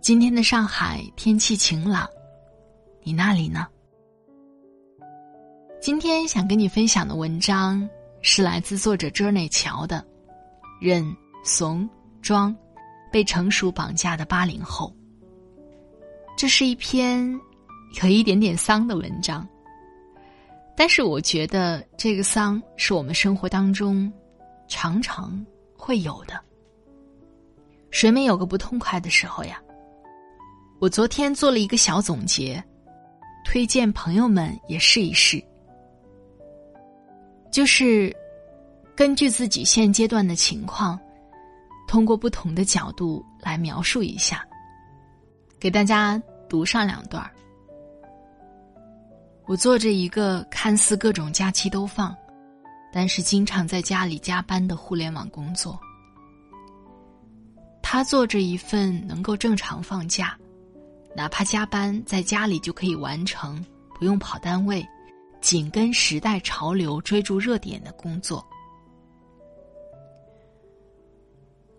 今天的上海天气晴朗，你那里呢？今天想跟你分享的文章是来自作者 Journey 乔的《忍怂装被成熟绑架的八零后》。这是一篇有一点点丧的文章，但是我觉得这个丧是我们生活当中常常会有的。谁没有个不痛快的时候呀？我昨天做了一个小总结，推荐朋友们也试一试。就是根据自己现阶段的情况，通过不同的角度来描述一下，给大家读上两段儿。我做着一个看似各种假期都放，但是经常在家里加班的互联网工作。他做着一份能够正常放假。哪怕加班，在家里就可以完成，不用跑单位，紧跟时代潮流、追逐热点的工作。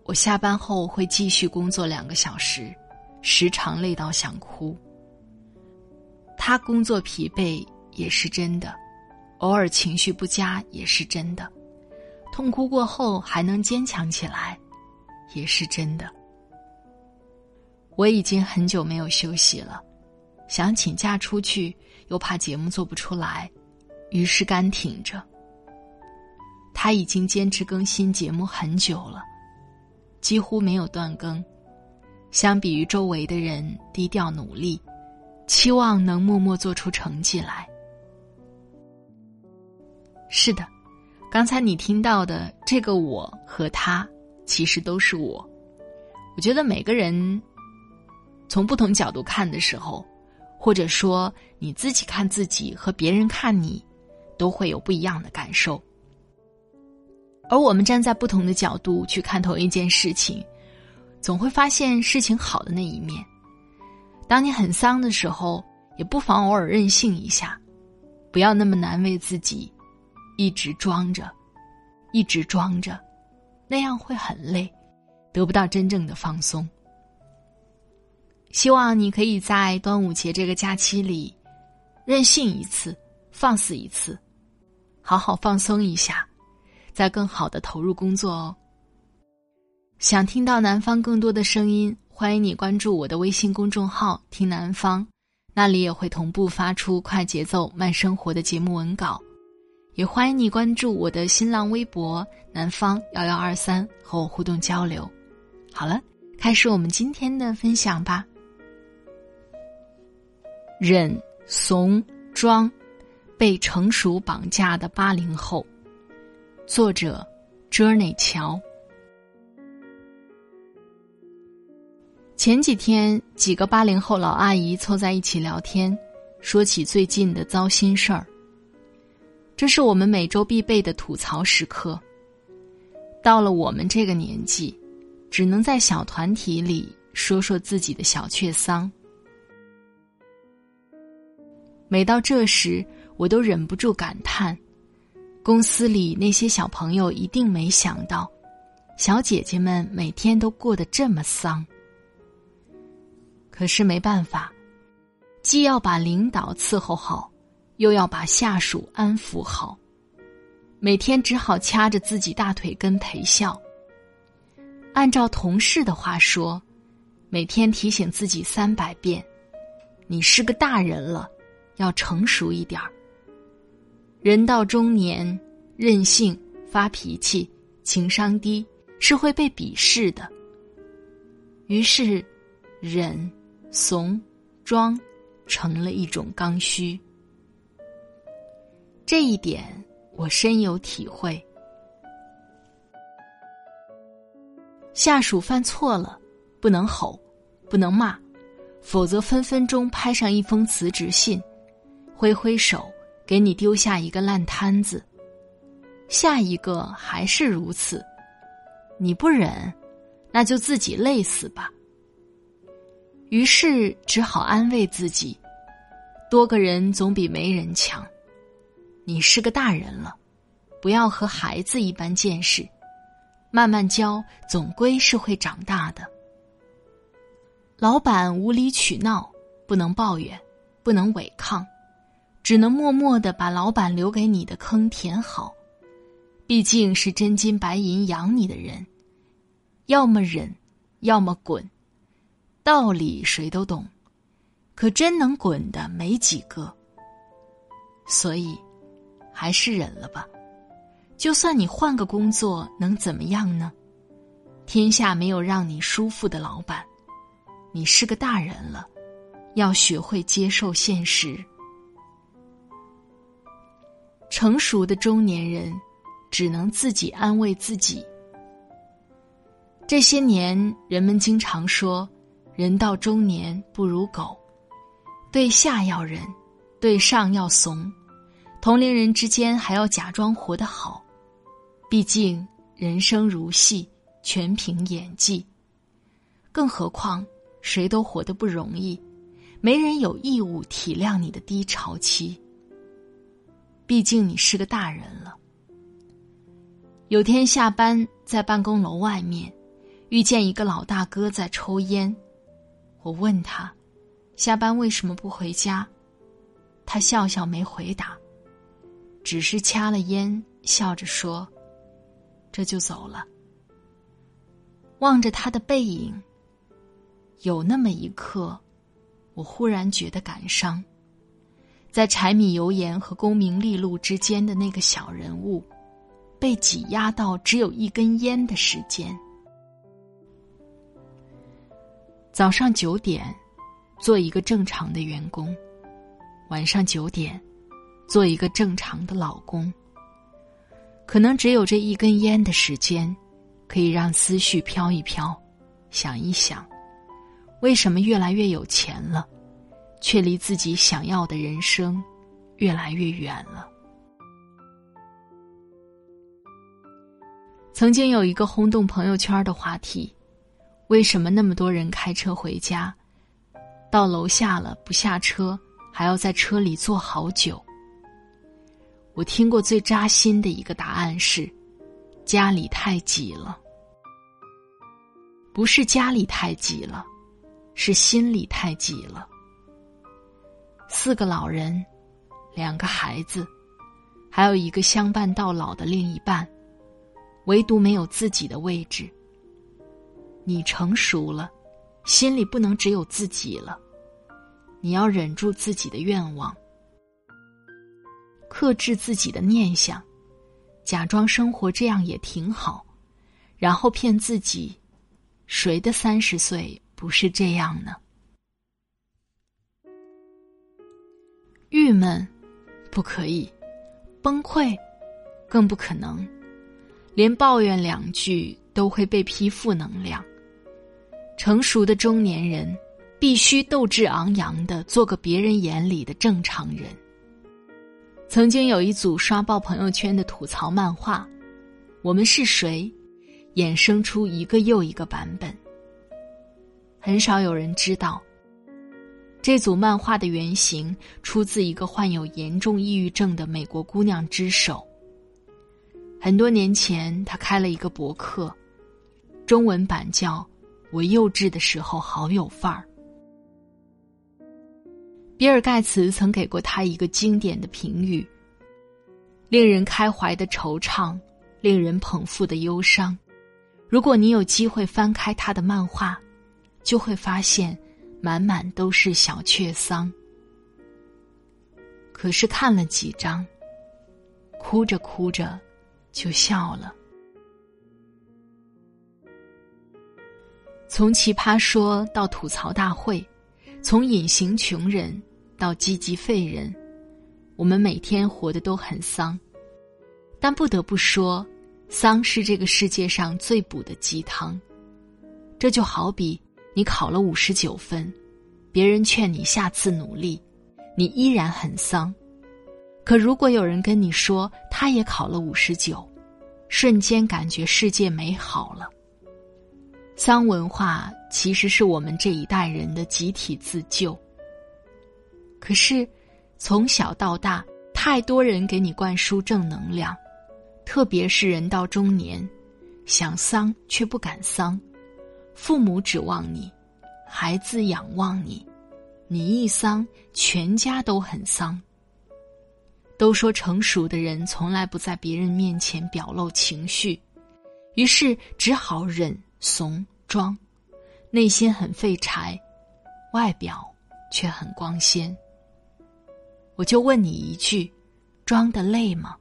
我下班后会继续工作两个小时，时常累到想哭。他工作疲惫也是真的，偶尔情绪不佳也是真的，痛哭过后还能坚强起来，也是真的。我已经很久没有休息了，想请假出去，又怕节目做不出来，于是干挺着。他已经坚持更新节目很久了，几乎没有断更。相比于周围的人低调努力，期望能默默做出成绩来。是的，刚才你听到的这个我和他，其实都是我。我觉得每个人。从不同角度看的时候，或者说你自己看自己和别人看你，都会有不一样的感受。而我们站在不同的角度去看同一件事情，总会发现事情好的那一面。当你很丧的时候，也不妨偶尔任性一下，不要那么难为自己，一直装着，一直装着，那样会很累，得不到真正的放松。希望你可以在端午节这个假期里，任性一次，放肆一次，好好放松一下，再更好的投入工作哦。想听到南方更多的声音，欢迎你关注我的微信公众号“听南方”，那里也会同步发出快节奏慢生活的节目文稿。也欢迎你关注我的新浪微博“南方幺幺二三”和我互动交流。好了，开始我们今天的分享吧。忍怂装，被成熟绑架的八零后。作者：Journey 乔。前几天，几个八零后老阿姨凑在一起聊天，说起最近的糟心事儿。这是我们每周必备的吐槽时刻。到了我们这个年纪，只能在小团体里说说自己的小确丧。每到这时，我都忍不住感叹：公司里那些小朋友一定没想到，小姐姐们每天都过得这么丧。可是没办法，既要把领导伺候好，又要把下属安抚好，每天只好掐着自己大腿根陪笑。按照同事的话说，每天提醒自己三百遍：“你是个大人了，要成熟一点儿。”人到中年，任性、发脾气、情商低，是会被鄙视的。于是，忍、怂、装，成了一种刚需。这一点我深有体会。下属犯错了，不能吼，不能骂，否则分分钟拍上一封辞职信，挥挥手给你丢下一个烂摊子。下一个还是如此，你不忍，那就自己累死吧。于是只好安慰自己，多个人总比没人强。你是个大人了，不要和孩子一般见识。慢慢教，总归是会长大的。老板无理取闹，不能抱怨，不能违抗，只能默默的把老板留给你的坑填好。毕竟是真金白银养你的人，要么忍，要么滚。道理谁都懂，可真能滚的没几个。所以，还是忍了吧。就算你换个工作，能怎么样呢？天下没有让你舒服的老板。你是个大人了，要学会接受现实。成熟的中年人，只能自己安慰自己。这些年，人们经常说，人到中年不如狗，对下要忍，对上要怂，同龄人之间还要假装活得好。毕竟人生如戏，全凭演技。更何况谁都活得不容易，没人有义务体谅你的低潮期。毕竟你是个大人了。有天下班在办公楼外面，遇见一个老大哥在抽烟，我问他，下班为什么不回家？他笑笑没回答，只是掐了烟，笑着说。这就走了。望着他的背影，有那么一刻，我忽然觉得感伤。在柴米油盐和功名利禄之间的那个小人物，被挤压到只有一根烟的时间。早上九点，做一个正常的员工；晚上九点，做一个正常的老公。可能只有这一根烟的时间，可以让思绪飘一飘，想一想，为什么越来越有钱了，却离自己想要的人生越来越远了？曾经有一个轰动朋友圈的话题：为什么那么多人开车回家，到楼下了不下车，还要在车里坐好久？我听过最扎心的一个答案是：家里太挤了。不是家里太挤了，是心里太挤了。四个老人，两个孩子，还有一个相伴到老的另一半，唯独没有自己的位置。你成熟了，心里不能只有自己了，你要忍住自己的愿望。克制自己的念想，假装生活这样也挺好，然后骗自己，谁的三十岁不是这样呢？郁闷，不可以；崩溃，更不可能。连抱怨两句都会被批负能量。成熟的中年人，必须斗志昂扬的做个别人眼里的正常人。曾经有一组刷爆朋友圈的吐槽漫画，《我们是谁》，衍生出一个又一个版本。很少有人知道，这组漫画的原型出自一个患有严重抑郁症的美国姑娘之手。很多年前，她开了一个博客，中文版叫《我幼稚的时候好有范儿》。比尔盖茨曾给过他一个经典的评语：令人开怀的惆怅，令人捧腹的忧伤。如果你有机会翻开他的漫画，就会发现满满都是小雀桑。可是看了几张，哭着哭着就笑了。从奇葩说到吐槽大会，从隐形穷人到积极废人，我们每天活得都很丧。但不得不说，丧是这个世界上最补的鸡汤。这就好比你考了五十九分，别人劝你下次努力，你依然很丧。可如果有人跟你说他也考了五十九，瞬间感觉世界美好了。丧文化其实是我们这一代人的集体自救。可是，从小到大，太多人给你灌输正能量。特别是人到中年，想丧却不敢丧，父母指望你，孩子仰望你，你一丧，全家都很丧。都说成熟的人从来不在别人面前表露情绪，于是只好忍怂装，内心很废柴，外表却很光鲜。我就问你一句：装的累吗？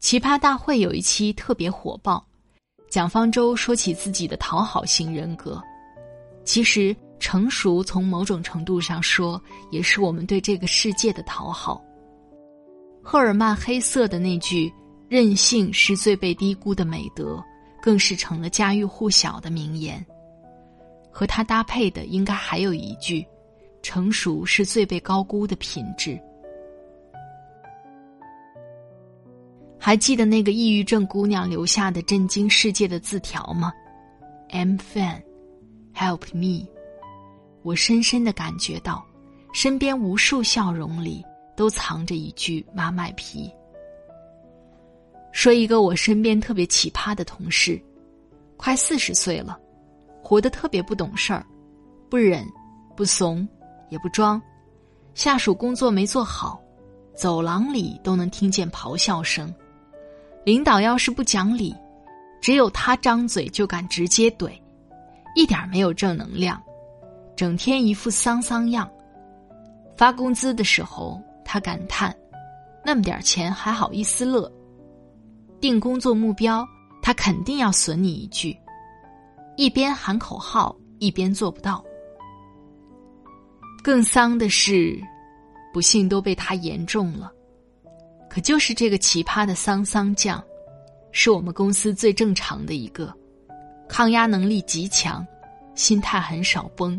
奇葩大会有一期特别火爆，蒋方舟说起自己的讨好型人格。其实成熟从某种程度上说，也是我们对这个世界的讨好。赫尔曼·黑色的那句“任性是最被低估的美德”，更是成了家喻户晓的名言。和他搭配的应该还有一句：“成熟是最被高估的品质。”还记得那个抑郁症姑娘留下的震惊世界的字条吗？I'm fine, help me。我深深的感觉到，身边无数笑容里都藏着一句妈卖批。说一个我身边特别奇葩的同事，快四十岁了，活得特别不懂事儿，不忍，不怂，也不装。下属工作没做好，走廊里都能听见咆哮声。领导要是不讲理，只有他张嘴就敢直接怼，一点没有正能量，整天一副丧丧样。发工资的时候，他感叹：“那么点钱还好意思乐。”定工作目标，他肯定要损你一句，一边喊口号一边做不到。更丧的是，不幸都被他言中了。可就是这个奇葩的桑桑酱，是我们公司最正常的一个，抗压能力极强，心态很少崩，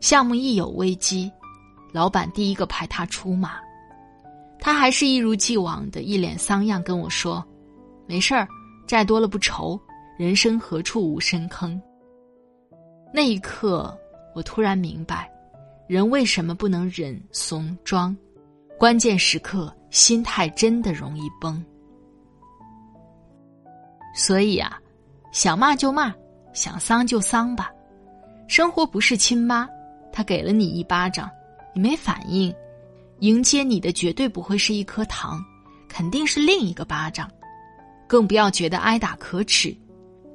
项目一有危机，老板第一个派他出马，他还是一如既往的一脸丧样跟我说：“没事儿，债多了不愁，人生何处无深坑。”那一刻，我突然明白，人为什么不能忍怂装，关键时刻。心态真的容易崩，所以啊，想骂就骂，想丧就丧吧。生活不是亲妈，她给了你一巴掌，你没反应，迎接你的绝对不会是一颗糖，肯定是另一个巴掌。更不要觉得挨打可耻，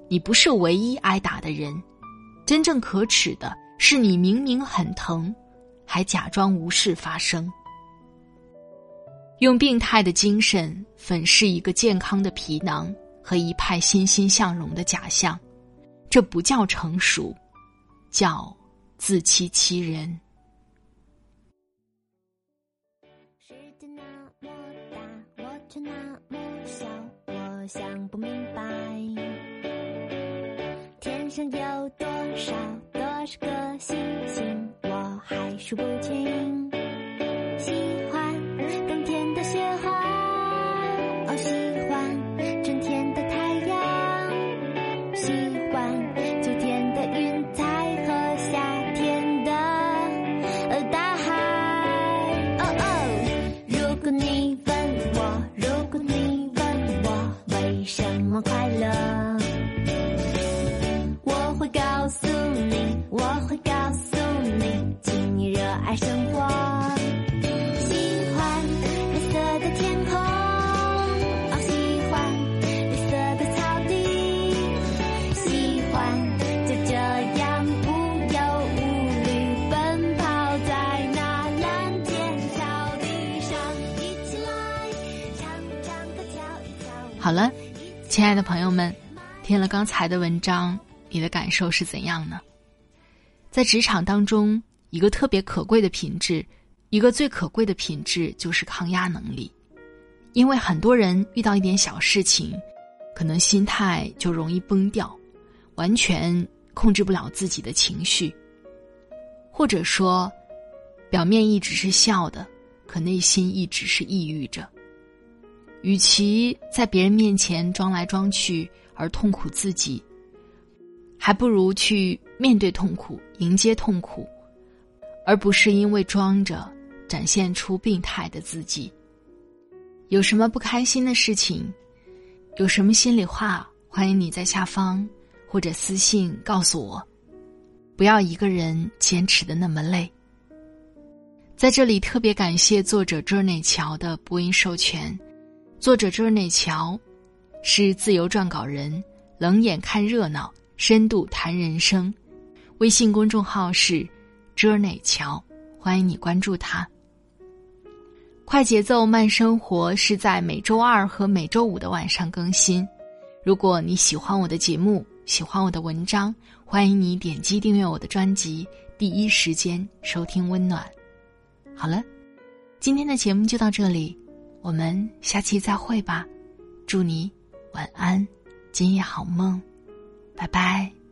你不是唯一挨打的人，真正可耻的是你明明很疼，还假装无事发生。用病态的精神粉饰一个健康的皮囊和一派欣欣向荣的假象，这不叫成熟，叫自欺欺人。世界那么大，我却那么小，我想不明白，天上有多少多少个星星，我还数不清星。我爱生活，喜欢的黑色的天空，哦，喜欢绿色的草地。喜欢就这样无忧无虑奔跑。在那蓝天草地上，一起来唱唱歌，跳一跳。好了，亲爱的朋友们，听了刚才的文章，你的感受是怎样呢？在职场当中。一个特别可贵的品质，一个最可贵的品质就是抗压能力。因为很多人遇到一点小事情，可能心态就容易崩掉，完全控制不了自己的情绪，或者说，表面一直是笑的，可内心一直是抑郁着。与其在别人面前装来装去而痛苦自己，还不如去面对痛苦，迎接痛苦，而不是因为装着展现出病态的自己。有什么不开心的事情，有什么心里话，欢迎你在下方或者私信告诉我。不要一个人坚持的那么累。在这里特别感谢作者朱内乔的播音授权。作者朱内乔是自由撰稿人，冷眼看热闹，深度谈人生。微信公众号是 Journey 乔，欢迎你关注他。快节奏慢生活是在每周二和每周五的晚上更新。如果你喜欢我的节目，喜欢我的文章，欢迎你点击订阅我的专辑，第一时间收听温暖。好了，今天的节目就到这里，我们下期再会吧。祝你晚安，今夜好梦，拜拜。